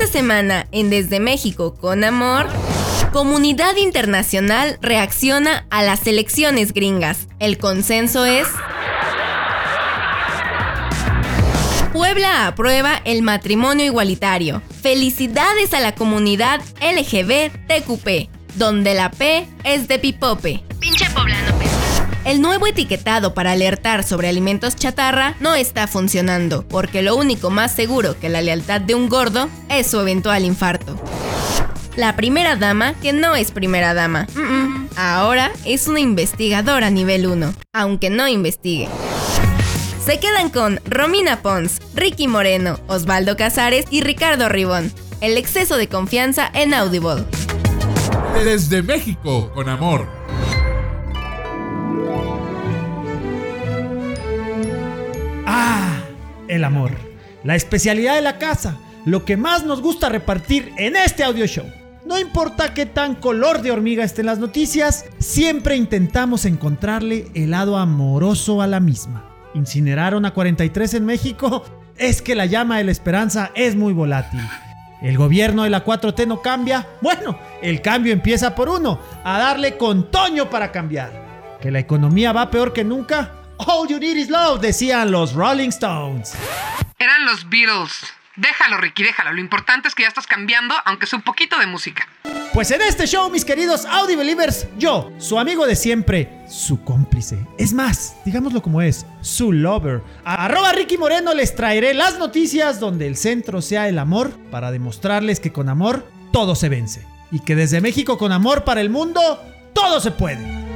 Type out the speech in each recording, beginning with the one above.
Esta semana en Desde México con Amor, comunidad internacional reacciona a las elecciones gringas. El consenso es... Puebla aprueba el matrimonio igualitario. Felicidades a la comunidad LGBTQP, donde la P es de pipope. Pinche poblano el nuevo etiquetado para alertar sobre alimentos chatarra no está funcionando, porque lo único más seguro que la lealtad de un gordo es su eventual infarto. La primera dama, que no es primera dama, ahora es una investigadora nivel 1, aunque no investigue. Se quedan con Romina Pons, Ricky Moreno, Osvaldo Casares y Ricardo Ribón. El exceso de confianza en Audible. Desde México, con amor. Ah, el amor. La especialidad de la casa. Lo que más nos gusta repartir en este audio show. No importa qué tan color de hormiga estén las noticias, siempre intentamos encontrarle el lado amoroso a la misma. ¿Incineraron a 43 en México? Es que la llama de la esperanza es muy volátil. ¿El gobierno de la 4T no cambia? Bueno, el cambio empieza por uno, a darle con Toño para cambiar. ¿Que la economía va peor que nunca? All you need is love, decían los Rolling Stones. Eran los Beatles. Déjalo, Ricky, déjalo. Lo importante es que ya estás cambiando, aunque es un poquito de música. Pues en este show, mis queridos Audi Believers, yo, su amigo de siempre, su cómplice. Es más, digámoslo como es, su lover. A arroba Ricky Moreno les traeré las noticias donde el centro sea el amor para demostrarles que con amor todo se vence. Y que desde México con amor para el mundo, todo se puede.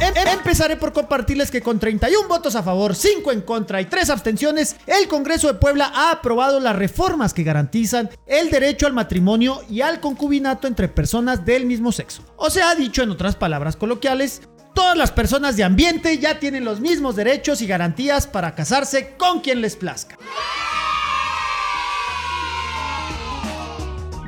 Em, empezaré por compartirles que con 31 votos a favor, 5 en contra y 3 abstenciones, el Congreso de Puebla ha aprobado las reformas que garantizan el derecho al matrimonio y al concubinato entre personas del mismo sexo. O sea, dicho en otras palabras coloquiales, todas las personas de ambiente ya tienen los mismos derechos y garantías para casarse con quien les plazca.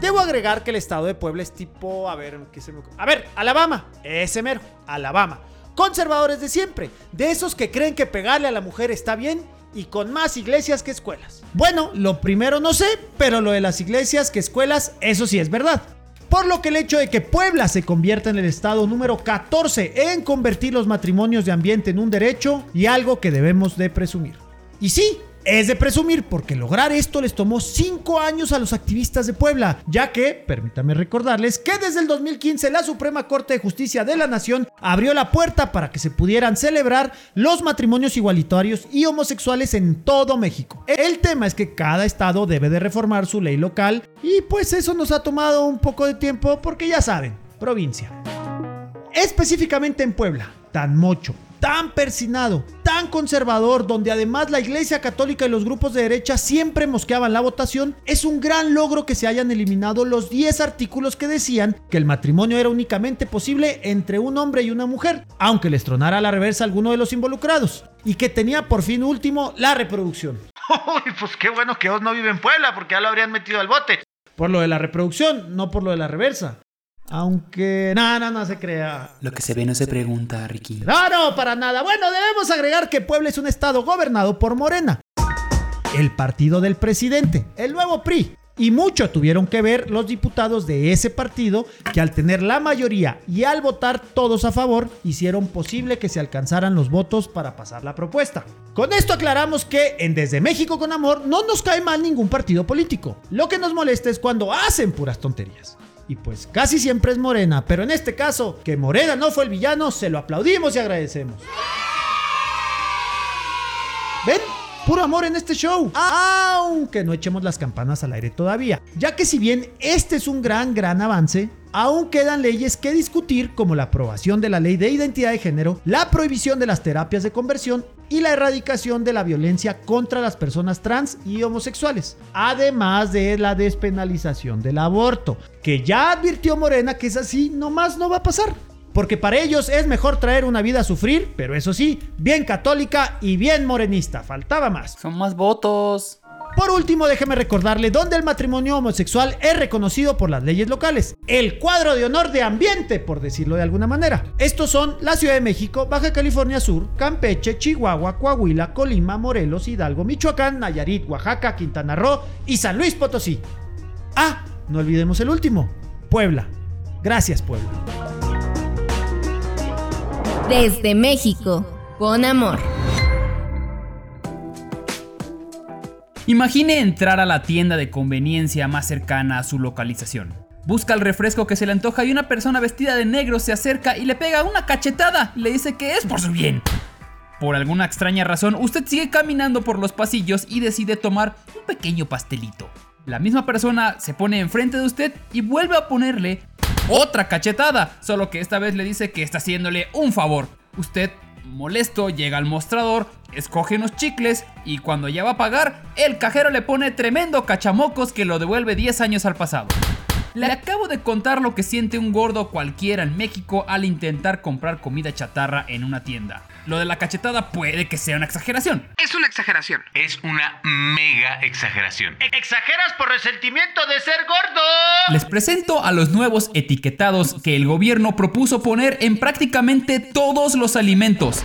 Debo agregar que el estado de Puebla es tipo, a ver, ¿qué se me A ver, Alabama, ese mero, Alabama conservadores de siempre, de esos que creen que pegarle a la mujer está bien y con más iglesias que escuelas. Bueno, lo primero no sé, pero lo de las iglesias que escuelas, eso sí es verdad. Por lo que el hecho de que Puebla se convierta en el estado número 14 en convertir los matrimonios de ambiente en un derecho y algo que debemos de presumir. Y sí, es de presumir porque lograr esto les tomó 5 años a los activistas de Puebla, ya que, permítame recordarles, que desde el 2015 la Suprema Corte de Justicia de la Nación abrió la puerta para que se pudieran celebrar los matrimonios igualitarios y homosexuales en todo México. El tema es que cada estado debe de reformar su ley local y pues eso nos ha tomado un poco de tiempo porque ya saben, provincia. Específicamente en Puebla, tan mocho, tan persinado, tan conservador, donde además la Iglesia Católica y los grupos de derecha siempre mosqueaban la votación, es un gran logro que se hayan eliminado los 10 artículos que decían que el matrimonio era únicamente posible entre un hombre y una mujer, aunque les tronara a la reversa alguno de los involucrados, y que tenía por fin último la reproducción. Uy, pues qué bueno que Oz no vive en Puebla, porque ya lo habrían metido al bote. Por lo de la reproducción, no por lo de la reversa. Aunque nada, no, se crea. Lo que se ve no se pregunta, Ricky. No, no, para nada. Bueno, debemos agregar que Puebla es un estado gobernado por Morena, el partido del presidente, el nuevo PRI. Y mucho tuvieron que ver los diputados de ese partido que al tener la mayoría y al votar todos a favor, hicieron posible que se alcanzaran los votos para pasar la propuesta. Con esto aclaramos que en Desde México con Amor no nos cae mal ningún partido político. Lo que nos molesta es cuando hacen puras tonterías y pues casi siempre es Morena, pero en este caso, que Morena no fue el villano, se lo aplaudimos y agradecemos. ¿Ven? Puro amor en este show, aunque no echemos las campanas al aire todavía, ya que si bien este es un gran, gran avance, aún quedan leyes que discutir como la aprobación de la ley de identidad de género, la prohibición de las terapias de conversión y la erradicación de la violencia contra las personas trans y homosexuales, además de la despenalización del aborto, que ya advirtió Morena que es así, nomás no va a pasar. Porque para ellos es mejor traer una vida a sufrir, pero eso sí, bien católica y bien morenista, faltaba más. Son más votos. Por último, déjeme recordarle dónde el matrimonio homosexual es reconocido por las leyes locales. El cuadro de honor de ambiente, por decirlo de alguna manera. Estos son la Ciudad de México, Baja California Sur, Campeche, Chihuahua, Coahuila, Colima, Morelos, Hidalgo, Michoacán, Nayarit, Oaxaca, Quintana Roo y San Luis Potosí. Ah, no olvidemos el último, Puebla. Gracias, Puebla. Desde México, con amor. Imagine entrar a la tienda de conveniencia más cercana a su localización. Busca el refresco que se le antoja y una persona vestida de negro se acerca y le pega una cachetada y le dice que es por su bien. Por alguna extraña razón, usted sigue caminando por los pasillos y decide tomar un pequeño pastelito. La misma persona se pone enfrente de usted y vuelve a ponerle otra cachetada, solo que esta vez le dice que está haciéndole un favor. Usted, molesto, llega al mostrador, escoge unos chicles y cuando ya va a pagar, el cajero le pone tremendo cachamocos que lo devuelve 10 años al pasado. Le acabo de contar lo que siente un gordo cualquiera en México al intentar comprar comida chatarra en una tienda. Lo de la cachetada puede que sea una exageración. Es una exageración. Es una mega exageración. Exageras por resentimiento de ser gordo. Les presento a los nuevos etiquetados que el gobierno propuso poner en prácticamente todos los alimentos.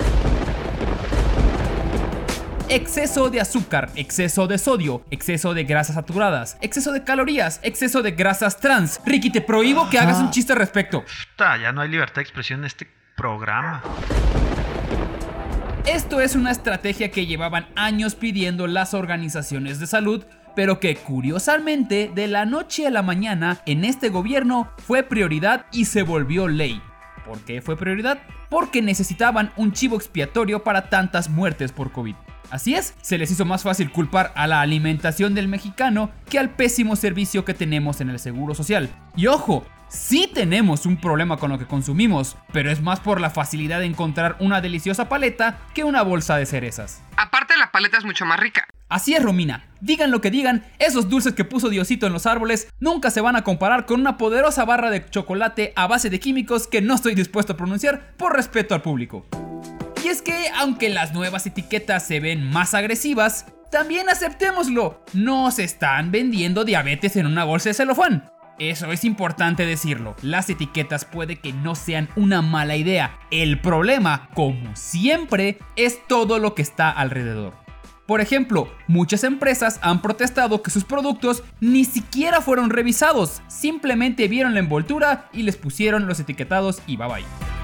Exceso de azúcar, exceso de sodio, exceso de grasas saturadas, exceso de calorías, exceso de grasas trans. Ricky, te prohíbo que hagas un chiste al respecto. Puta, ya no hay libertad de expresión en este programa. Esto es una estrategia que llevaban años pidiendo las organizaciones de salud, pero que curiosamente de la noche a la mañana en este gobierno fue prioridad y se volvió ley. ¿Por qué fue prioridad? Porque necesitaban un chivo expiatorio para tantas muertes por COVID. Así es, se les hizo más fácil culpar a la alimentación del mexicano que al pésimo servicio que tenemos en el Seguro Social. Y ojo, sí tenemos un problema con lo que consumimos, pero es más por la facilidad de encontrar una deliciosa paleta que una bolsa de cerezas. Aparte, la paleta es mucho más rica. Así es, Romina. Digan lo que digan, esos dulces que puso Diosito en los árboles nunca se van a comparar con una poderosa barra de chocolate a base de químicos que no estoy dispuesto a pronunciar por respeto al público. Y es que, aunque las nuevas etiquetas se ven más agresivas, también aceptémoslo, no se están vendiendo diabetes en una bolsa de celofán. Eso es importante decirlo, las etiquetas puede que no sean una mala idea, el problema, como siempre, es todo lo que está alrededor. Por ejemplo, muchas empresas han protestado que sus productos ni siquiera fueron revisados, simplemente vieron la envoltura y les pusieron los etiquetados y bye bye.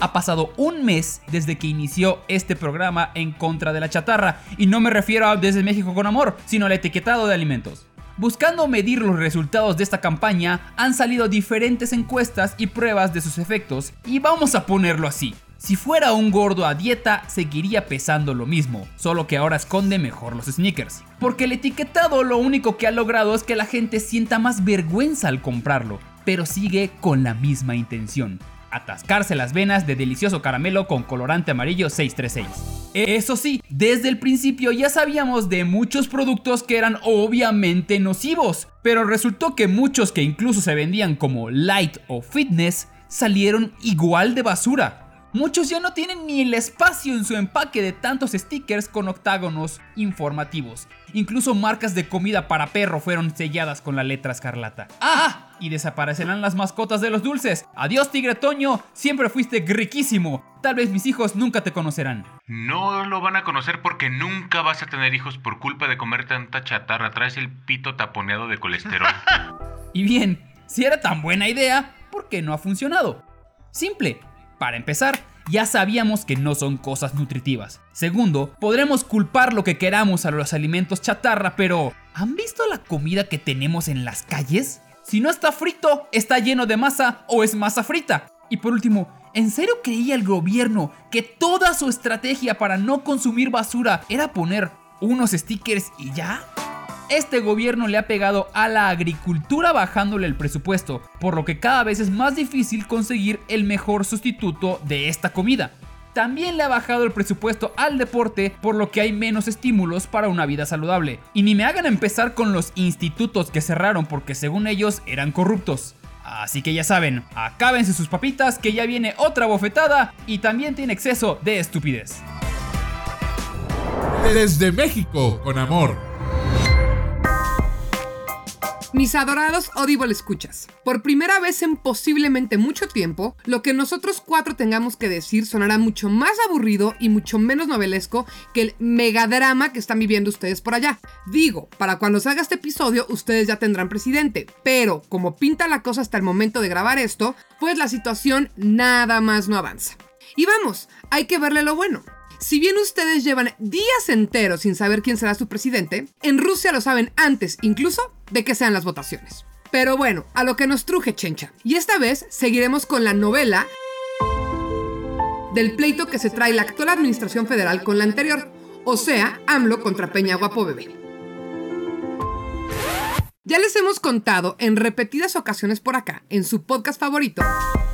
Ha pasado un mes desde que inició este programa en contra de la chatarra, y no me refiero a Desde México con Amor, sino al etiquetado de alimentos. Buscando medir los resultados de esta campaña, han salido diferentes encuestas y pruebas de sus efectos, y vamos a ponerlo así. Si fuera un gordo a dieta, seguiría pesando lo mismo, solo que ahora esconde mejor los sneakers. Porque el etiquetado lo único que ha logrado es que la gente sienta más vergüenza al comprarlo, pero sigue con la misma intención atascarse las venas de delicioso caramelo con colorante amarillo 636. Eso sí, desde el principio ya sabíamos de muchos productos que eran obviamente nocivos, pero resultó que muchos que incluso se vendían como light o fitness salieron igual de basura. Muchos ya no tienen ni el espacio en su empaque de tantos stickers con octágonos informativos. Incluso marcas de comida para perro fueron selladas con la letra escarlata. ¡Ah! Y desaparecerán las mascotas de los dulces. Adiós, Tigre Toño. Siempre fuiste riquísimo. Tal vez mis hijos nunca te conocerán. No lo van a conocer porque nunca vas a tener hijos por culpa de comer tanta chatarra. Traes el pito taponeado de colesterol. y bien, si era tan buena idea, ¿por qué no ha funcionado? Simple. Para empezar, ya sabíamos que no son cosas nutritivas. Segundo, podremos culpar lo que queramos a los alimentos chatarra, pero ¿han visto la comida que tenemos en las calles? Si no está frito, está lleno de masa o es masa frita. Y por último, ¿en serio creía el gobierno que toda su estrategia para no consumir basura era poner unos stickers y ya? Este gobierno le ha pegado a la agricultura bajándole el presupuesto, por lo que cada vez es más difícil conseguir el mejor sustituto de esta comida. También le ha bajado el presupuesto al deporte, por lo que hay menos estímulos para una vida saludable. Y ni me hagan empezar con los institutos que cerraron porque según ellos eran corruptos. Así que ya saben, acábense sus papitas que ya viene otra bofetada y también tiene exceso de estupidez. Desde México, con amor. Mis adorados Audible escuchas, por primera vez en posiblemente mucho tiempo, lo que nosotros cuatro tengamos que decir sonará mucho más aburrido y mucho menos novelesco que el megadrama que están viviendo ustedes por allá. Digo, para cuando salga este episodio ustedes ya tendrán presidente, pero como pinta la cosa hasta el momento de grabar esto, pues la situación nada más no avanza. Y vamos, hay que verle lo bueno. Si bien ustedes llevan días enteros sin saber quién será su presidente, en Rusia lo saben antes incluso de que sean las votaciones. Pero bueno, a lo que nos truje Chencha. Y esta vez seguiremos con la novela del pleito que se trae la actual administración federal con la anterior, o sea, AMLO contra Peña Guapo Bebé. Ya les hemos contado en repetidas ocasiones por acá, en su podcast favorito,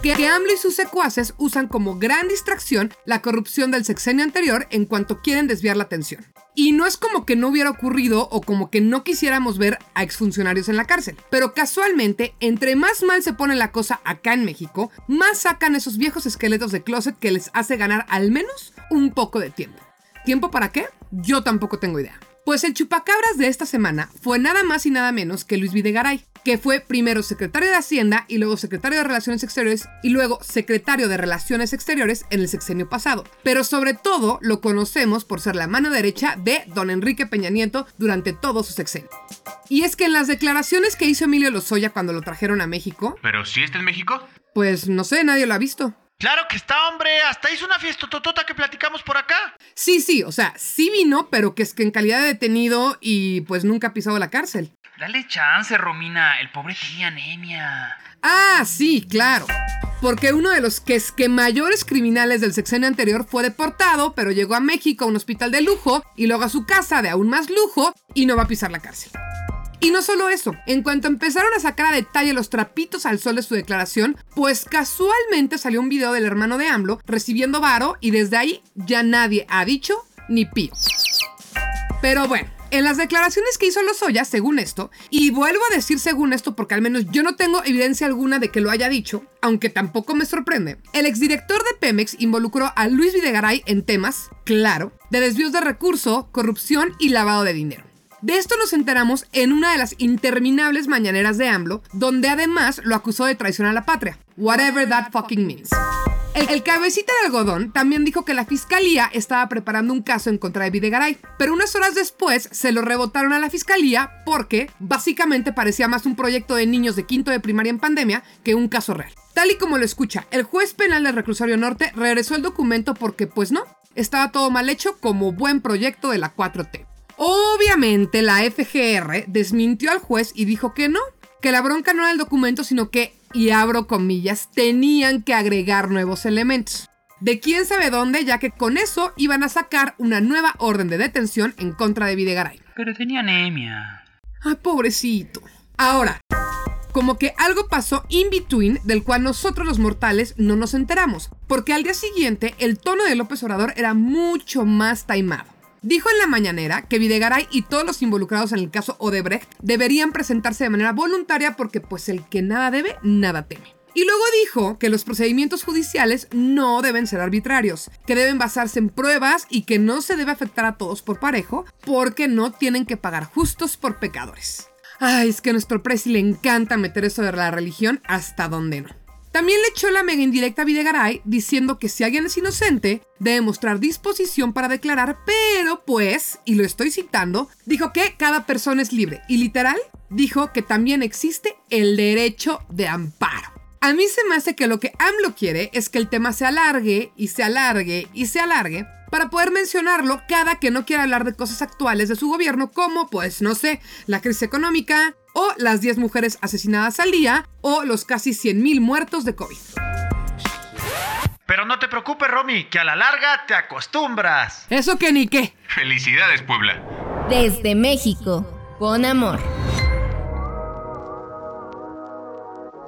que AMLO y sus secuaces usan como gran distracción la corrupción del sexenio anterior en cuanto quieren desviar la atención. Y no es como que no hubiera ocurrido o como que no quisiéramos ver a exfuncionarios en la cárcel, pero casualmente, entre más mal se pone la cosa acá en México, más sacan esos viejos esqueletos de closet que les hace ganar al menos un poco de tiempo. ¿Tiempo para qué? Yo tampoco tengo idea. Pues el chupacabras de esta semana fue nada más y nada menos que Luis Videgaray, que fue primero secretario de Hacienda y luego secretario de Relaciones Exteriores y luego secretario de Relaciones Exteriores en el sexenio pasado. Pero sobre todo lo conocemos por ser la mano derecha de don Enrique Peña Nieto durante todo su sexenio. Y es que en las declaraciones que hizo Emilio Lozoya cuando lo trajeron a México... ¿Pero si está en México? Pues no sé, nadie lo ha visto. Claro que está, hombre. Hasta hizo una fiesta totota que platicamos por acá. Sí, sí, o sea, sí vino, pero que es que en calidad de detenido y pues nunca ha pisado la cárcel. Dale chance, Romina. El pobre tenía anemia. Ah, sí, claro. Porque uno de los que es que mayores criminales del sexenio anterior fue deportado, pero llegó a México a un hospital de lujo y luego a su casa de aún más lujo y no va a pisar la cárcel. Y no solo eso, en cuanto empezaron a sacar a detalle los trapitos al sol de su declaración, pues casualmente salió un video del hermano de AMLO recibiendo varo y desde ahí ya nadie ha dicho ni pío. Pero bueno, en las declaraciones que hizo Lozoya, según esto, y vuelvo a decir según esto porque al menos yo no tengo evidencia alguna de que lo haya dicho, aunque tampoco me sorprende, el exdirector de Pemex involucró a Luis Videgaray en temas, claro, de desvíos de recurso, corrupción y lavado de dinero. De esto nos enteramos en una de las interminables mañaneras de AMLO, donde además lo acusó de traición a la patria. Whatever that fucking means. El, cabecita de algodón también dijo que la fiscalía estaba preparando un caso en contra de Videgaray, pero unas horas después se lo rebotaron a la fiscalía porque básicamente parecía más un proyecto de niños de quinto de primaria en pandemia que un caso real. Tal y como lo escucha, el juez penal del reclusorio norte regresó el documento porque pues no, estaba todo mal hecho como buen proyecto de la 4T. Obviamente la FGR desmintió al juez y dijo que no, que la bronca no era el documento, sino que, y abro comillas, tenían que agregar nuevos elementos. De quién sabe dónde, ya que con eso iban a sacar una nueva orden de detención en contra de Videgaray. Pero tenía anemia. Ay, pobrecito. Ahora, como que algo pasó in between del cual nosotros los mortales no nos enteramos, porque al día siguiente el tono de López Obrador era mucho más taimado. Dijo en la mañanera que Videgaray y todos los involucrados en el caso Odebrecht deberían presentarse de manera voluntaria porque pues el que nada debe, nada teme. Y luego dijo que los procedimientos judiciales no deben ser arbitrarios, que deben basarse en pruebas y que no se debe afectar a todos por parejo porque no tienen que pagar justos por pecadores. Ay, es que a nuestro presi le encanta meter eso de la religión hasta donde no. También le echó la mega indirecta a Videgaray diciendo que si alguien es inocente, debe mostrar disposición para declarar, pero pues, y lo estoy citando, dijo que cada persona es libre y literal dijo que también existe el derecho de amparo. A mí se me hace que lo que AMLO quiere es que el tema se alargue y se alargue y se alargue para poder mencionarlo cada que no quiera hablar de cosas actuales de su gobierno como, pues, no sé, la crisis económica, o las 10 mujeres asesinadas al día, o los casi 100.000 muertos de COVID. Pero no te preocupes, Romy, que a la larga te acostumbras. Eso que ni qué. Felicidades, Puebla. Desde México, con amor.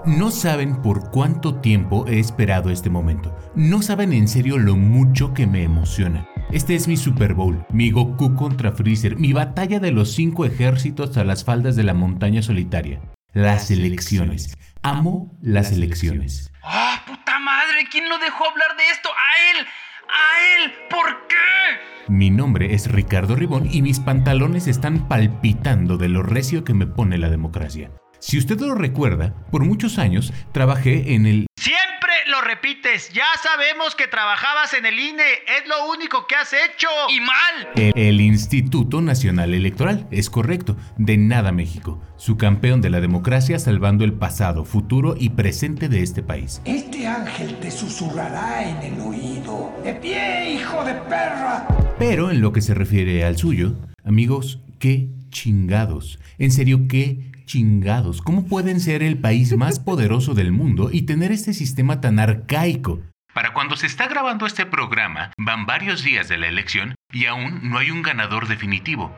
No saben por cuánto tiempo he esperado este momento. No saben en serio lo mucho que me emociona. Este es mi Super Bowl, mi Goku contra Freezer, mi batalla de los cinco ejércitos a las faldas de la montaña solitaria. Las elecciones. Amo las elecciones. ¡Ah, puta madre! ¿Quién lo dejó hablar de esto? ¡A él! ¡A él! ¿Por qué? Mi nombre es Ricardo Ribón y mis pantalones están palpitando de lo recio que me pone la democracia. Si usted lo recuerda, por muchos años trabajé en el repites. Ya sabemos que trabajabas en el INE. Es lo único que has hecho. ¡Y mal! el, el Instituto Nacional Electoral. Es correcto, de nada México, su campeón de la democracia salvando el pasado, futuro y presente de este país. Este ángel te susurrará en el oído. ¡De pie, hijo de perra! Pero en lo que se refiere al suyo, amigos, qué chingados. En serio, qué chingados. ¿Cómo pueden ser el país más poderoso del mundo y tener este sistema tan arcaico? Para cuando se está grabando este programa, van varios días de la elección y aún no hay un ganador definitivo.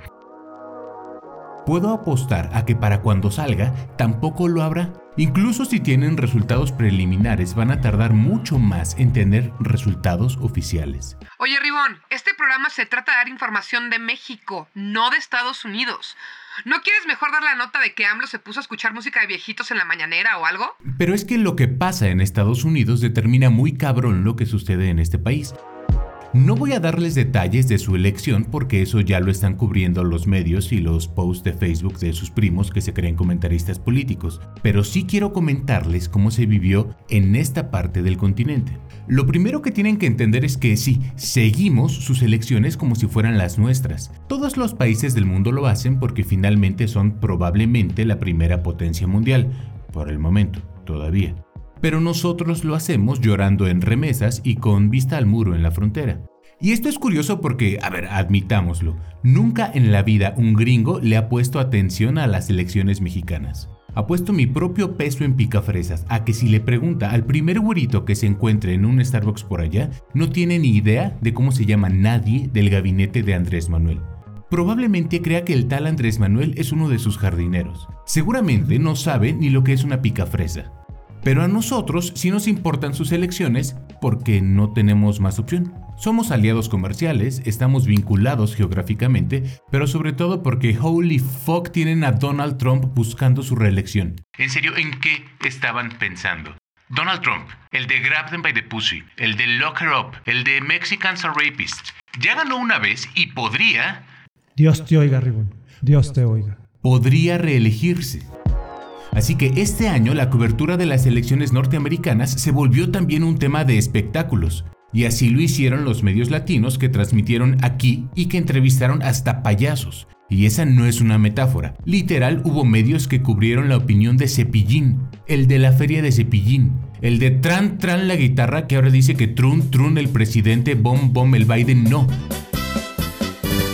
Puedo apostar a que para cuando salga tampoco lo habrá. Incluso si tienen resultados preliminares van a tardar mucho más en tener resultados oficiales. Oye, Ribón, este programa se trata de dar información de México, no de Estados Unidos. ¿No quieres mejor dar la nota de que AMLO se puso a escuchar música de viejitos en la mañanera o algo? Pero es que lo que pasa en Estados Unidos determina muy cabrón lo que sucede en este país. No voy a darles detalles de su elección porque eso ya lo están cubriendo los medios y los posts de Facebook de sus primos que se creen comentaristas políticos, pero sí quiero comentarles cómo se vivió en esta parte del continente. Lo primero que tienen que entender es que sí, seguimos sus elecciones como si fueran las nuestras. Todos los países del mundo lo hacen porque finalmente son probablemente la primera potencia mundial, por el momento, todavía pero nosotros lo hacemos llorando en remesas y con vista al muro en la frontera. Y esto es curioso porque, a ver, admitámoslo, nunca en la vida un gringo le ha puesto atención a las elecciones mexicanas. Ha puesto mi propio peso en picafresas a que si le pregunta al primer güerito que se encuentre en un Starbucks por allá, no tiene ni idea de cómo se llama nadie del gabinete de Andrés Manuel. Probablemente crea que el tal Andrés Manuel es uno de sus jardineros. Seguramente no sabe ni lo que es una picafresa. Pero a nosotros sí nos importan sus elecciones porque no tenemos más opción. Somos aliados comerciales, estamos vinculados geográficamente, pero sobre todo porque holy fuck tienen a Donald Trump buscando su reelección. En serio, ¿en qué estaban pensando? Donald Trump, el de Grab Them by the Pussy, el de Lock Her Up, el de Mexicans are Rapists, ya ganó una vez y podría... Dios te oiga, Ribón. Dios te oiga. Podría reelegirse. Así que este año la cobertura de las elecciones norteamericanas se volvió también un tema de espectáculos. Y así lo hicieron los medios latinos que transmitieron aquí y que entrevistaron hasta payasos. Y esa no es una metáfora. Literal hubo medios que cubrieron la opinión de Cepillín, el de la feria de Cepillín, el de Tran Tran la guitarra que ahora dice que Trun Trun el presidente, Bom Bom el Biden no.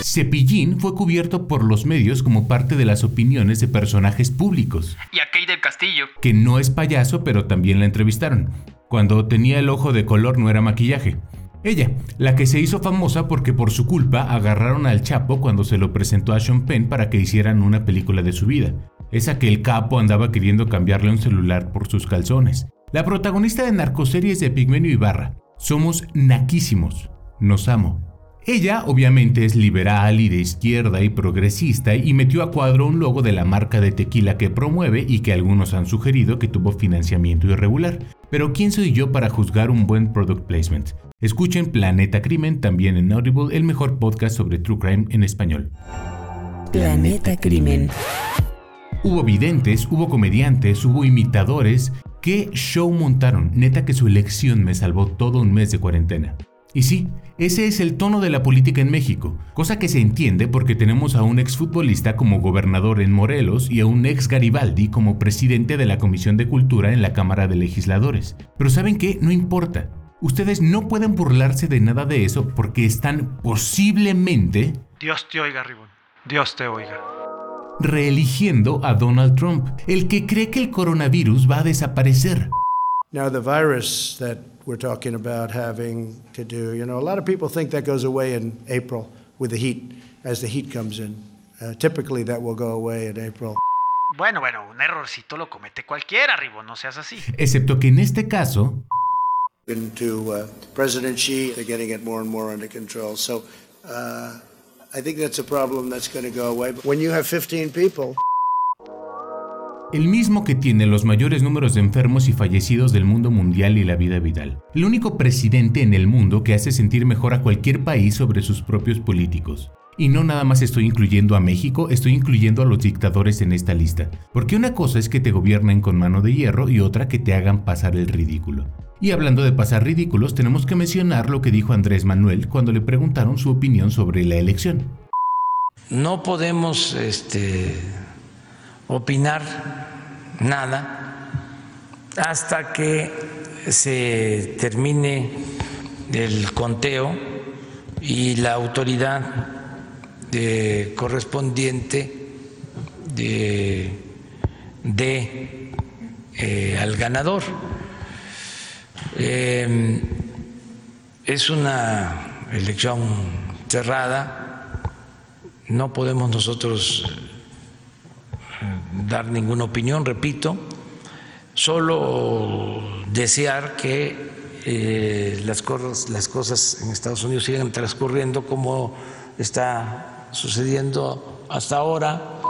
Cepillín fue cubierto por los medios como parte de las opiniones de personajes públicos. Y a Kate del Castillo. Que no es payaso, pero también la entrevistaron. Cuando tenía el ojo de color no era maquillaje. Ella, la que se hizo famosa porque por su culpa agarraron al Chapo cuando se lo presentó a Sean Penn para que hicieran una película de su vida. Esa que el capo andaba queriendo cambiarle un celular por sus calzones. La protagonista de narcoseries de Pigmenio Ibarra. Somos naquísimos. Nos amo. Ella obviamente es liberal y de izquierda y progresista y metió a cuadro un logo de la marca de tequila que promueve y que algunos han sugerido que tuvo financiamiento irregular. Pero ¿quién soy yo para juzgar un buen product placement? Escuchen Planeta Crimen también en Audible, el mejor podcast sobre True Crime en español. Planeta Crimen. Hubo videntes, hubo comediantes, hubo imitadores. ¿Qué show montaron? Neta que su elección me salvó todo un mes de cuarentena. Y sí, ese es el tono de la política en México, cosa que se entiende porque tenemos a un exfutbolista como gobernador en Morelos y a un ex Garibaldi como presidente de la Comisión de Cultura en la Cámara de Legisladores. Pero ¿saben qué? No importa. Ustedes no pueden burlarse de nada de eso porque están posiblemente... Dios te oiga, Ribón. Dios te oiga. Reeligiendo a Donald Trump, el que cree que el coronavirus va a desaparecer. Now, the virus that we're talking about having to do, you know, a lot of people think that goes away in April with the heat, as the heat comes in. Uh, typically, that will go away in April. Bueno, bueno, un errorcito lo comete cualquiera, Ribo, no seas así. Excepto que en este caso, into uh, President Xi, they're getting it more and more under control. So uh, I think that's a problem that's going to go away. But when you have 15 people, el mismo que tiene los mayores números de enfermos y fallecidos del mundo mundial y la vida vital. El único presidente en el mundo que hace sentir mejor a cualquier país sobre sus propios políticos. Y no nada más estoy incluyendo a México, estoy incluyendo a los dictadores en esta lista. Porque una cosa es que te gobiernen con mano de hierro y otra que te hagan pasar el ridículo. Y hablando de pasar ridículos, tenemos que mencionar lo que dijo Andrés Manuel cuando le preguntaron su opinión sobre la elección. No podemos este, opinar nada hasta que se termine el conteo y la autoridad de correspondiente de, de eh, al ganador. Eh, es una elección cerrada, no podemos nosotros eh, dar ninguna opinión, repito, solo desear que eh, las, cosas, las cosas en Estados Unidos sigan transcurriendo como está sucediendo hasta ahora.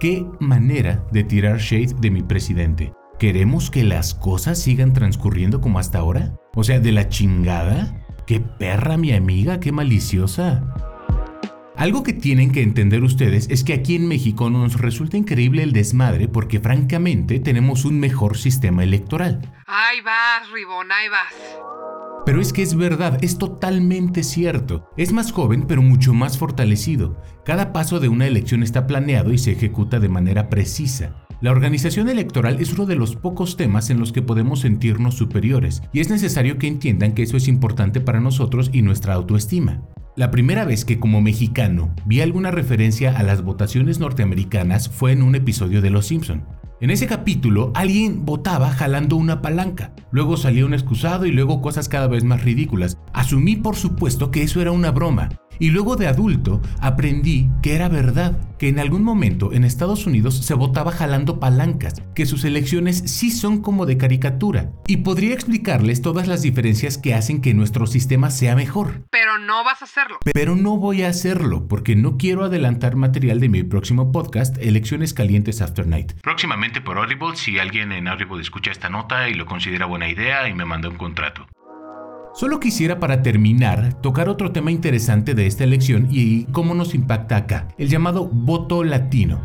¿Qué manera de tirar shade de mi presidente? ¿Queremos que las cosas sigan transcurriendo como hasta ahora? O sea, de la chingada. ¡Qué perra mi amiga! ¡Qué maliciosa! Algo que tienen que entender ustedes es que aquí en México nos resulta increíble el desmadre porque francamente tenemos un mejor sistema electoral. Ahí vas, Ribón, ahí vas. Pero es que es verdad, es totalmente cierto. Es más joven, pero mucho más fortalecido. Cada paso de una elección está planeado y se ejecuta de manera precisa. La organización electoral es uno de los pocos temas en los que podemos sentirnos superiores, y es necesario que entiendan que eso es importante para nosotros y nuestra autoestima. La primera vez que como mexicano vi alguna referencia a las votaciones norteamericanas fue en un episodio de Los Simpson. En ese capítulo, alguien votaba jalando una palanca. Luego salía un excusado y luego cosas cada vez más ridículas. Asumí, por supuesto, que eso era una broma. Y luego de adulto aprendí que era verdad, que en algún momento en Estados Unidos se votaba jalando palancas, que sus elecciones sí son como de caricatura. Y podría explicarles todas las diferencias que hacen que nuestro sistema sea mejor. Pero no vas a hacerlo. Pero no voy a hacerlo, porque no quiero adelantar material de mi próximo podcast, Elecciones Calientes After Night. Próximamente por Audible, si alguien en Audible escucha esta nota y lo considera buena idea y me manda un contrato. Solo quisiera para terminar tocar otro tema interesante de esta elección y cómo nos impacta acá, el llamado voto latino.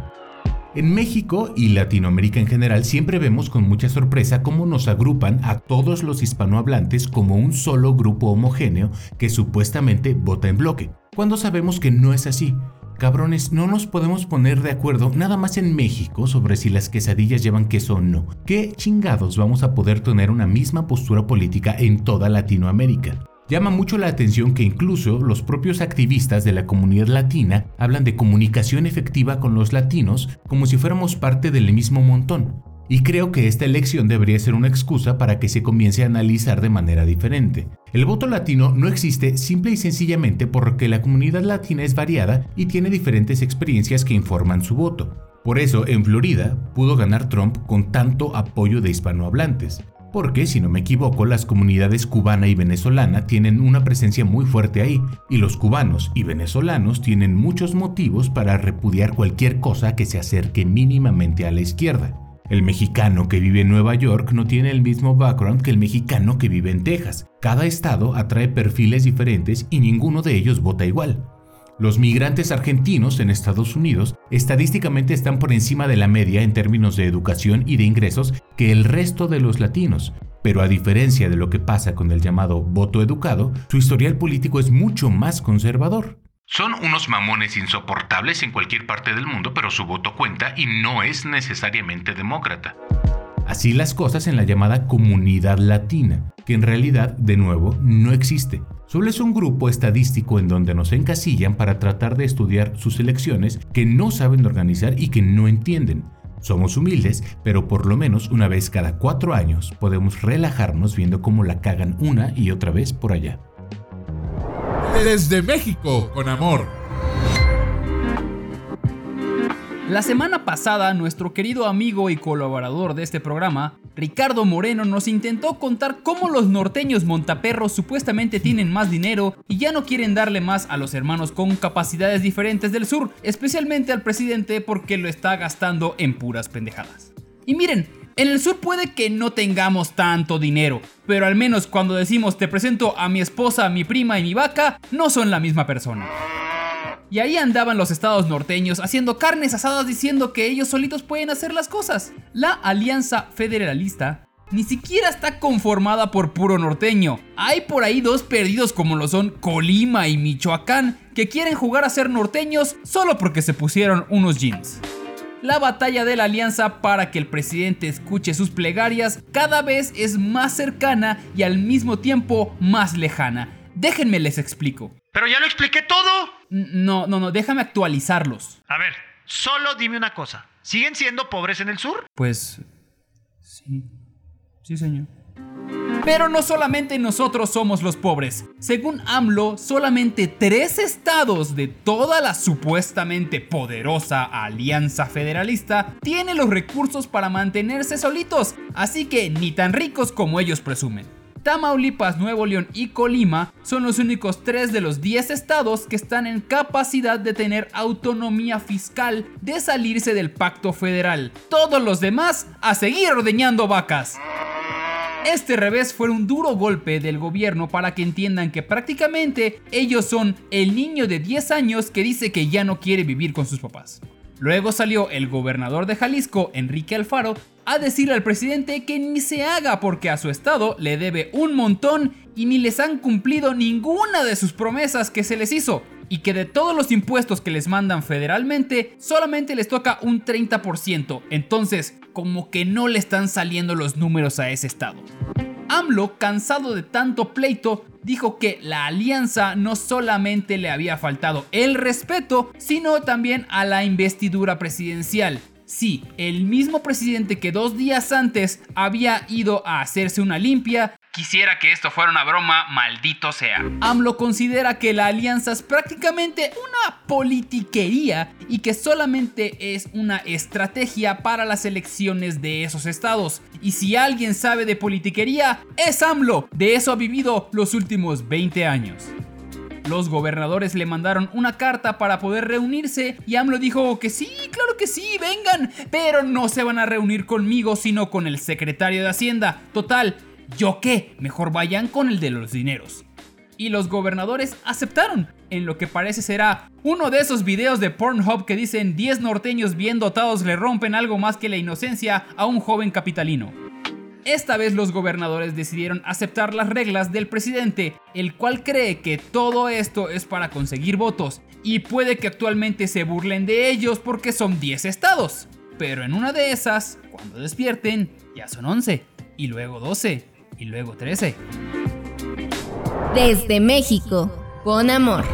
En México y Latinoamérica en general siempre vemos con mucha sorpresa cómo nos agrupan a todos los hispanohablantes como un solo grupo homogéneo que supuestamente vota en bloque, cuando sabemos que no es así. Cabrones, no nos podemos poner de acuerdo nada más en México sobre si las quesadillas llevan queso o no. ¿Qué chingados vamos a poder tener una misma postura política en toda Latinoamérica? Llama mucho la atención que incluso los propios activistas de la comunidad latina hablan de comunicación efectiva con los latinos como si fuéramos parte del mismo montón. Y creo que esta elección debería ser una excusa para que se comience a analizar de manera diferente. El voto latino no existe simple y sencillamente porque la comunidad latina es variada y tiene diferentes experiencias que informan su voto. Por eso, en Florida pudo ganar Trump con tanto apoyo de hispanohablantes. Porque, si no me equivoco, las comunidades cubana y venezolana tienen una presencia muy fuerte ahí, y los cubanos y venezolanos tienen muchos motivos para repudiar cualquier cosa que se acerque mínimamente a la izquierda. El mexicano que vive en Nueva York no tiene el mismo background que el mexicano que vive en Texas. Cada estado atrae perfiles diferentes y ninguno de ellos vota igual. Los migrantes argentinos en Estados Unidos estadísticamente están por encima de la media en términos de educación y de ingresos que el resto de los latinos, pero a diferencia de lo que pasa con el llamado voto educado, su historial político es mucho más conservador. Son unos mamones insoportables en cualquier parte del mundo, pero su voto cuenta y no es necesariamente demócrata. Así las cosas en la llamada comunidad latina, que en realidad, de nuevo, no existe. Solo es un grupo estadístico en donde nos encasillan para tratar de estudiar sus elecciones que no saben organizar y que no entienden. Somos humildes, pero por lo menos una vez cada cuatro años podemos relajarnos viendo cómo la cagan una y otra vez por allá. Desde México, con amor. La semana pasada, nuestro querido amigo y colaborador de este programa, Ricardo Moreno, nos intentó contar cómo los norteños montaperros supuestamente tienen más dinero y ya no quieren darle más a los hermanos con capacidades diferentes del sur, especialmente al presidente porque lo está gastando en puras pendejadas. Y miren, en el sur puede que no tengamos tanto dinero, pero al menos cuando decimos te presento a mi esposa, mi prima y mi vaca, no son la misma persona. Y ahí andaban los estados norteños haciendo carnes asadas diciendo que ellos solitos pueden hacer las cosas. La Alianza Federalista ni siquiera está conformada por puro norteño. Hay por ahí dos perdidos como lo son Colima y Michoacán que quieren jugar a ser norteños solo porque se pusieron unos jeans. La batalla de la alianza para que el presidente escuche sus plegarias cada vez es más cercana y al mismo tiempo más lejana. Déjenme les explico. Pero ya lo expliqué todo. No, no, no, déjame actualizarlos. A ver, solo dime una cosa. ¿Siguen siendo pobres en el sur? Pues... Sí. Sí, señor. Pero no solamente nosotros somos los pobres. Según AMLO, solamente tres estados de toda la supuestamente poderosa alianza federalista tienen los recursos para mantenerse solitos, así que ni tan ricos como ellos presumen. Tamaulipas, Nuevo León y Colima son los únicos tres de los 10 estados que están en capacidad de tener autonomía fiscal de salirse del pacto federal. Todos los demás a seguir ordeñando vacas. Este revés fue un duro golpe del gobierno para que entiendan que prácticamente ellos son el niño de 10 años que dice que ya no quiere vivir con sus papás. Luego salió el gobernador de Jalisco, Enrique Alfaro, a decirle al presidente que ni se haga porque a su estado le debe un montón y ni les han cumplido ninguna de sus promesas que se les hizo. Y que de todos los impuestos que les mandan federalmente, solamente les toca un 30%. Entonces, como que no le están saliendo los números a ese estado. AMLO, cansado de tanto pleito, dijo que la alianza no solamente le había faltado el respeto, sino también a la investidura presidencial. Sí, el mismo presidente que dos días antes había ido a hacerse una limpia, Quisiera que esto fuera una broma, maldito sea. AMLO considera que la alianza es prácticamente una politiquería y que solamente es una estrategia para las elecciones de esos estados. Y si alguien sabe de politiquería, es AMLO. De eso ha vivido los últimos 20 años. Los gobernadores le mandaron una carta para poder reunirse y AMLO dijo que sí, claro que sí, vengan, pero no se van a reunir conmigo sino con el secretario de Hacienda. Total, ¿yo qué? Mejor vayan con el de los dineros. Y los gobernadores aceptaron, en lo que parece será uno de esos videos de Pornhub que dicen 10 norteños bien dotados le rompen algo más que la inocencia a un joven capitalino. Esta vez los gobernadores decidieron aceptar las reglas del presidente, el cual cree que todo esto es para conseguir votos, y puede que actualmente se burlen de ellos porque son 10 estados. Pero en una de esas, cuando despierten, ya son 11, y luego 12, y luego 13. Desde México, con amor.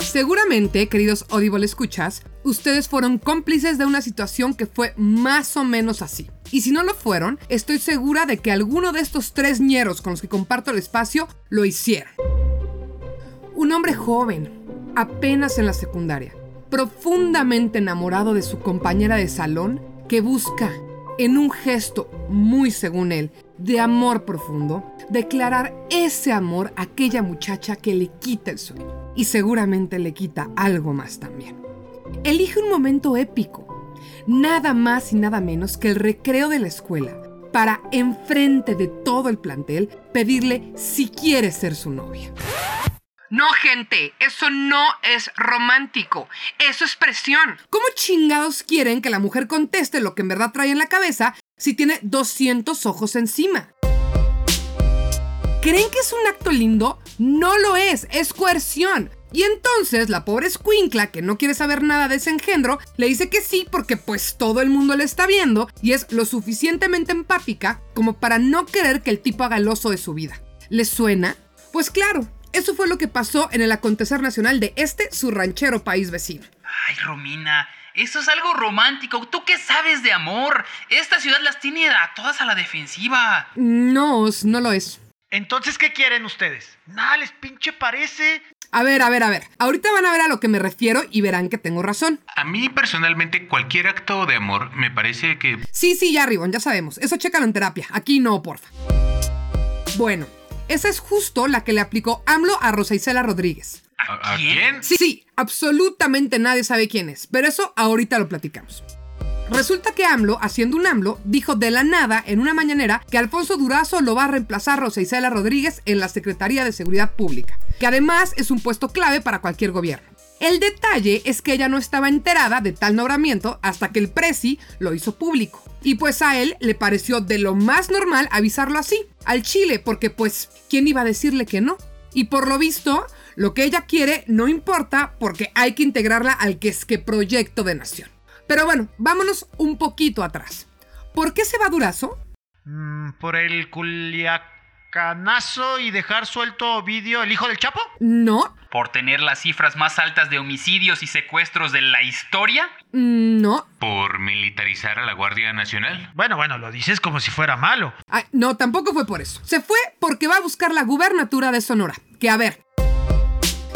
Seguramente, queridos Audible escuchas, ustedes fueron cómplices de una situación que fue más o menos así. Y si no lo fueron, estoy segura de que alguno de estos tres ñeros con los que comparto el espacio lo hiciera. Un hombre joven, apenas en la secundaria, profundamente enamorado de su compañera de salón, que busca, en un gesto muy según él, de amor profundo, declarar ese amor a aquella muchacha que le quita el sueño. Y seguramente le quita algo más también. Elige un momento épico, nada más y nada menos que el recreo de la escuela, para enfrente de todo el plantel pedirle si quiere ser su novia. No, gente, eso no es romántico. Eso es presión. ¿Cómo chingados quieren que la mujer conteste lo que en verdad trae en la cabeza si tiene 200 ojos encima? ¿Creen que es un acto lindo? No lo es, es coerción. Y entonces la pobre escuincla, que no quiere saber nada de ese engendro, le dice que sí porque pues todo el mundo le está viendo y es lo suficientemente empática como para no querer que el tipo haga el oso de su vida. ¿Les suena? Pues claro, eso fue lo que pasó en el acontecer nacional de este, su ranchero país vecino. Ay, Romina, eso es algo romántico. ¿Tú qué sabes de amor? Esta ciudad las tiene a todas a la defensiva. No, no lo es. Entonces, ¿qué quieren ustedes? Nada les pinche parece. A ver, a ver, a ver. Ahorita van a ver a lo que me refiero y verán que tengo razón. A mí personalmente cualquier acto de amor me parece que... Sí, sí, ya, Ribón, ya sabemos. Eso chécalo en terapia. Aquí no, porfa. Bueno, esa es justo la que le aplicó AMLO a Rosa Isela Rodríguez. ¿A, a quién? Sí, sí, absolutamente nadie sabe quién es, pero eso ahorita lo platicamos. Resulta que AMLO, haciendo un AMLO, dijo de la nada en una mañanera que Alfonso Durazo lo va a reemplazar a Rosa Isela Rodríguez en la Secretaría de Seguridad Pública, que además es un puesto clave para cualquier gobierno. El detalle es que ella no estaba enterada de tal nombramiento hasta que el Prezi lo hizo público. Y pues a él le pareció de lo más normal avisarlo así, al Chile, porque pues, ¿quién iba a decirle que no? Y por lo visto, lo que ella quiere no importa porque hay que integrarla al que es que proyecto de nación. Pero bueno, vámonos un poquito atrás. ¿Por qué se va Durazo? Mm, ¿Por el culiacanazo y dejar suelto Ovidio, el hijo del Chapo? No, ¿Por tener las cifras más altas de homicidios y secuestros de la historia? no, ¿Por militarizar a la Guardia Nacional? Bueno, bueno, lo dices como si fuera malo. Ay, no, tampoco fue por eso. Se fue porque va a buscar la gubernatura de Sonora. Que a ver,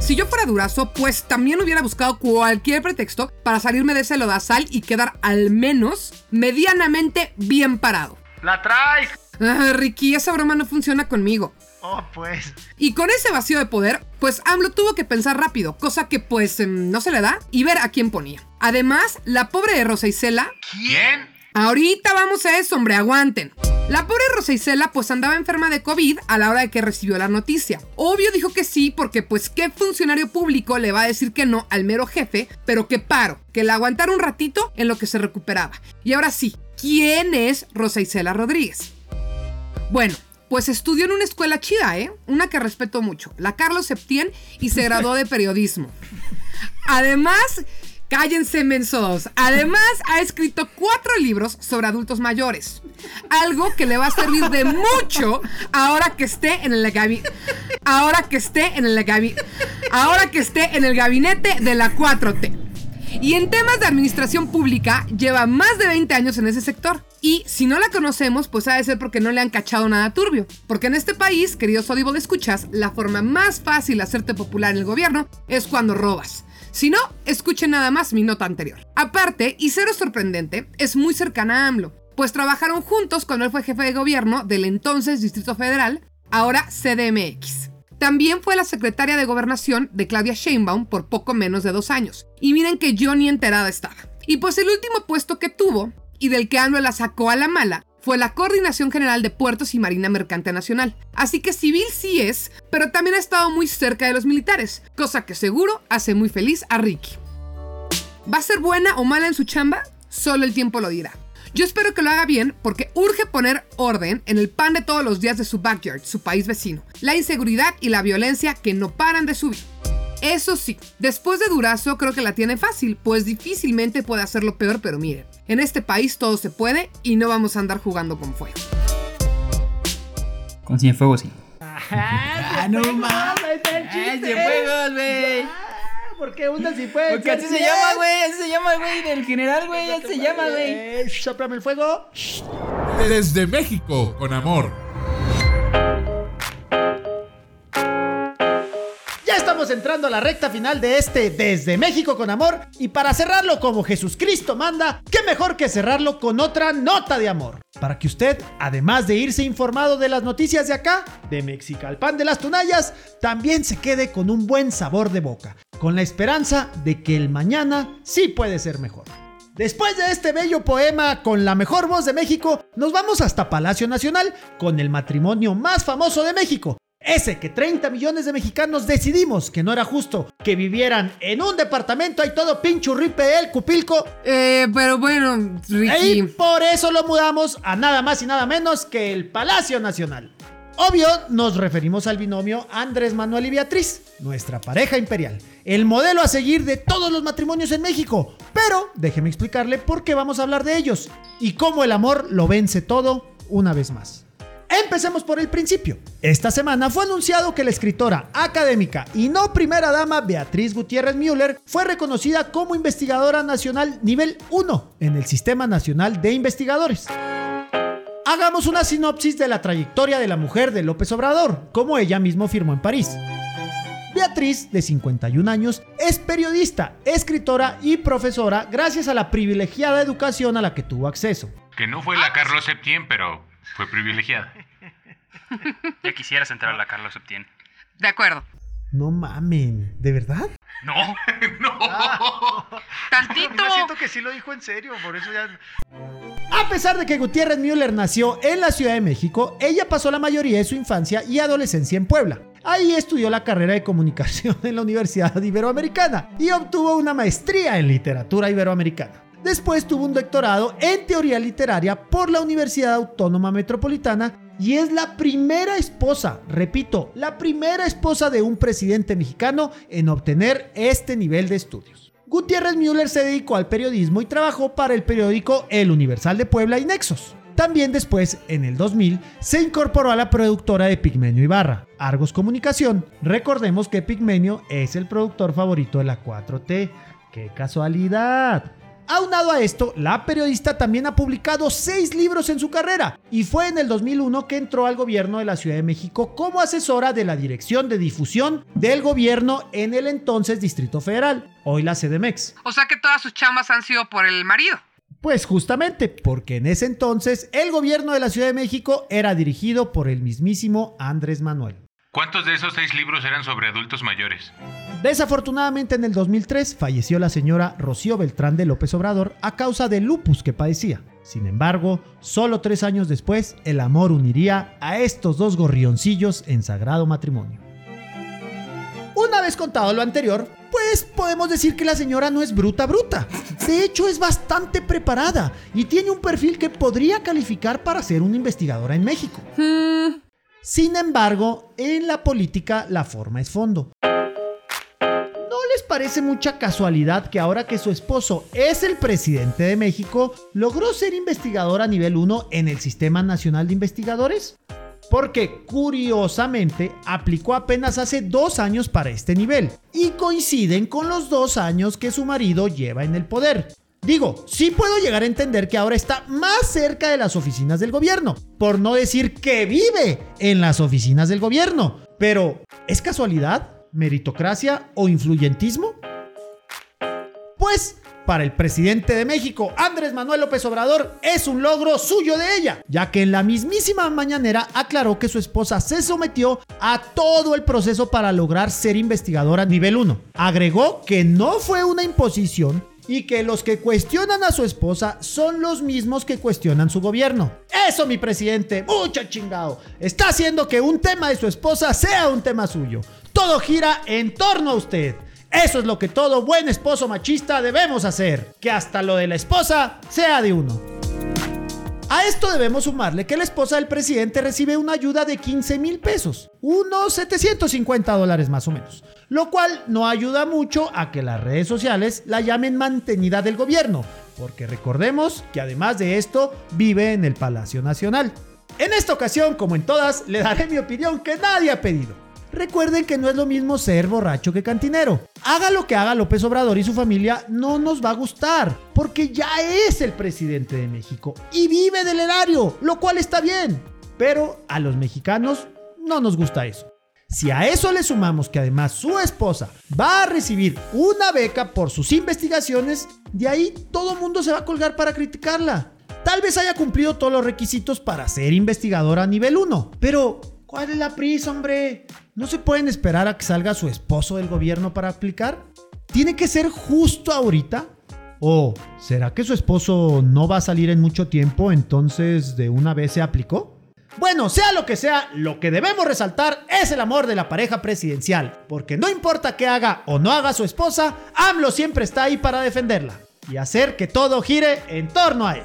si yo fuera Durazo, pues también hubiera buscado cualquier pretexto para salirme de ese lodazal y quedar al menos medianamente bien parado. ¡La traes! Ah, Ricky, esa broma no funciona conmigo. Oh, pues. Y con ese vacío de poder, pues AMLO tuvo que pensar rápido, cosa que pues em, no se le da, y ver a quién ponía. Además, la pobre de Rosa Isela... ¿Quién? Ahorita vamos a eso, hombre, aguanten. La pobre Rosa Isela pues andaba enferma de COVID a la hora de que recibió la noticia. Obvio dijo que sí porque pues qué funcionario público le va a decir que no al mero jefe, pero que paro, que la aguantara un ratito en lo que se recuperaba. Y ahora sí, ¿quién es Rosa Isela Rodríguez? Bueno, pues estudió en una escuela chida, ¿eh? Una que respeto mucho, la Carlos Septién, y se graduó de periodismo. Además, cállense mensos. Además, ha escrito cuatro libros sobre adultos mayores. Algo que le va a servir de mucho ahora que esté en el gabinete. Ahora que esté en el gabinete. Ahora que esté en el gabinete de la 4T. Y en temas de administración pública, lleva más de 20 años en ese sector. Y si no la conocemos, pues ha de ser porque no le han cachado nada turbio. Porque en este país, queridos Audible escuchas, la forma más fácil de hacerte popular en el gobierno es cuando robas. Si no, escuchen nada más mi nota anterior. Aparte, y cero sorprendente, es muy cercana a AMLO, pues trabajaron juntos cuando él fue jefe de gobierno del entonces Distrito Federal, ahora CDMX. También fue la secretaria de gobernación de Claudia Sheinbaum por poco menos de dos años. Y miren que yo ni enterada estaba. Y pues el último puesto que tuvo, y del que AMLO la sacó a la mala, fue la Coordinación General de Puertos y Marina Mercante Nacional. Así que civil sí es, pero también ha estado muy cerca de los militares, cosa que seguro hace muy feliz a Ricky. ¿Va a ser buena o mala en su chamba? Solo el tiempo lo dirá. Yo espero que lo haga bien porque urge poner orden en el pan de todos los días de su backyard, su país vecino. La inseguridad y la violencia que no paran de subir. Eso sí, después de Durazo creo que la tiene fácil, pues difícilmente puede hacerlo peor, pero miren, en este país todo se puede y no vamos a andar jugando con fuego. Con Cienfuegos sí. Ah, no mames. Güey. ¿Por qué una sí puede Porque así se llama, güey. Así se llama, güey. Del general, güey. Así se llama, güey. Sóplame el fuego. Desde México, con amor. Ya estamos entrando a la recta final de este Desde México con Amor y para cerrarlo como Jesucristo manda, qué mejor que cerrarlo con otra nota de amor. Para que usted, además de irse informado de las noticias de acá, de Mexicalpan de las Tunayas, también se quede con un buen sabor de boca, con la esperanza de que el mañana sí puede ser mejor. Después de este bello poema con la mejor voz de México, nos vamos hasta Palacio Nacional con el matrimonio más famoso de México. Ese que 30 millones de mexicanos decidimos que no era justo que vivieran en un departamento ahí todo pinchurripe el cupilco. Eh, pero bueno, Ricky. Y por eso lo mudamos a nada más y nada menos que el Palacio Nacional. Obvio, nos referimos al binomio Andrés Manuel y Beatriz, nuestra pareja imperial, el modelo a seguir de todos los matrimonios en México. Pero déjeme explicarle por qué vamos a hablar de ellos y cómo el amor lo vence todo una vez más. Empecemos por el principio. Esta semana fue anunciado que la escritora académica y no primera dama Beatriz Gutiérrez Müller fue reconocida como investigadora nacional nivel 1 en el Sistema Nacional de Investigadores. Hagamos una sinopsis de la trayectoria de la mujer de López Obrador, como ella mismo firmó en París. Beatriz, de 51 años, es periodista, escritora y profesora gracias a la privilegiada educación a la que tuvo acceso. Que no fue la Carlos Septién, pero fue privilegiada. Ya quisieras entrar a la Carlos Septién. De acuerdo. No mamen, ¿de verdad? No. Tantito. Yo siento que sí lo dijo en serio, por eso ya. A pesar de que Gutiérrez Müller nació en la Ciudad de México, ella pasó la mayoría de su infancia y adolescencia en Puebla. Ahí estudió la carrera de comunicación en la Universidad Iberoamericana y obtuvo una maestría en literatura iberoamericana. Después tuvo un doctorado en teoría literaria por la Universidad Autónoma Metropolitana y es la primera esposa, repito, la primera esposa de un presidente mexicano en obtener este nivel de estudios. Gutiérrez Müller se dedicó al periodismo y trabajó para el periódico El Universal de Puebla y Nexos. También después, en el 2000, se incorporó a la productora de Pigmenio Ibarra, Argos Comunicación. Recordemos que Pigmenio es el productor favorito de la 4T. ¡Qué casualidad! Aunado a esto, la periodista también ha publicado seis libros en su carrera y fue en el 2001 que entró al gobierno de la Ciudad de México como asesora de la Dirección de Difusión del Gobierno en el entonces Distrito Federal, hoy la CDMX. O sea que todas sus chambas han sido por el marido. Pues justamente, porque en ese entonces el gobierno de la Ciudad de México era dirigido por el mismísimo Andrés Manuel. ¿Cuántos de esos seis libros eran sobre adultos mayores? Desafortunadamente en el 2003 falleció la señora Rocío Beltrán de López Obrador a causa del lupus que padecía. Sin embargo, solo tres años después, el amor uniría a estos dos gorrioncillos en sagrado matrimonio. Una vez contado lo anterior, pues podemos decir que la señora no es bruta bruta. De hecho, es bastante preparada y tiene un perfil que podría calificar para ser una investigadora en México. Sin embargo, en la política la forma es fondo. ¿No les parece mucha casualidad que ahora que su esposo es el presidente de México, logró ser investigador a nivel 1 en el Sistema Nacional de Investigadores? Porque curiosamente aplicó apenas hace dos años para este nivel y coinciden con los dos años que su marido lleva en el poder. Digo, sí puedo llegar a entender que ahora está más cerca de las oficinas del gobierno, por no decir que vive en las oficinas del gobierno. Pero, ¿es casualidad? ¿Meritocracia o influyentismo? Pues, para el presidente de México, Andrés Manuel López Obrador, es un logro suyo de ella, ya que en la mismísima mañanera aclaró que su esposa se sometió a todo el proceso para lograr ser investigadora nivel 1. Agregó que no fue una imposición y que los que cuestionan a su esposa son los mismos que cuestionan su gobierno. Eso, mi presidente, mucho chingado. Está haciendo que un tema de su esposa sea un tema suyo. Todo gira en torno a usted. Eso es lo que todo buen esposo machista debemos hacer. Que hasta lo de la esposa sea de uno. A esto debemos sumarle que la esposa del presidente recibe una ayuda de 15 mil pesos, unos 750 dólares más o menos, lo cual no ayuda mucho a que las redes sociales la llamen mantenida del gobierno, porque recordemos que además de esto vive en el Palacio Nacional. En esta ocasión, como en todas, le daré mi opinión que nadie ha pedido. Recuerden que no es lo mismo ser borracho que cantinero. Haga lo que haga López Obrador y su familia, no nos va a gustar, porque ya es el presidente de México y vive del erario, lo cual está bien. Pero a los mexicanos no nos gusta eso. Si a eso le sumamos que además su esposa va a recibir una beca por sus investigaciones, de ahí todo mundo se va a colgar para criticarla. Tal vez haya cumplido todos los requisitos para ser investigadora nivel 1, pero ¿cuál es la prisa, hombre? ¿No se pueden esperar a que salga su esposo del gobierno para aplicar? ¿Tiene que ser justo ahorita? ¿O será que su esposo no va a salir en mucho tiempo, entonces de una vez se aplicó? Bueno, sea lo que sea, lo que debemos resaltar es el amor de la pareja presidencial, porque no importa qué haga o no haga su esposa, AMLO siempre está ahí para defenderla y hacer que todo gire en torno a él.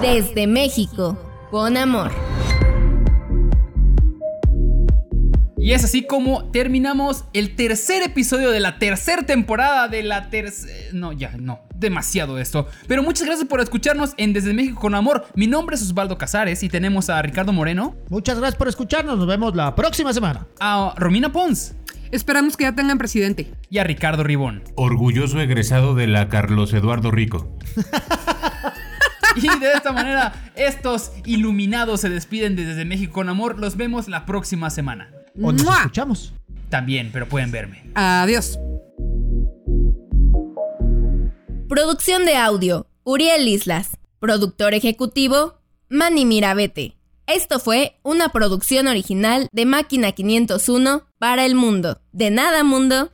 Desde México, con amor. Y es así como terminamos el tercer episodio de la tercera temporada de la tercera... No, ya, no, demasiado esto. Pero muchas gracias por escucharnos en Desde México con Amor. Mi nombre es Osvaldo Casares y tenemos a Ricardo Moreno. Muchas gracias por escucharnos, nos vemos la próxima semana. A Romina Pons. Esperamos que ya tengan presidente. Y a Ricardo Ribón. Orgulloso egresado de la Carlos Eduardo Rico. Y de esta manera, estos iluminados se despiden de Desde México con Amor. Los vemos la próxima semana. O nos escuchamos. también, pero pueden verme. Adiós. Producción de audio, Uriel Islas. Productor ejecutivo, Manny Mirabete. Esto fue una producción original de Máquina 501 para el mundo. De nada, mundo.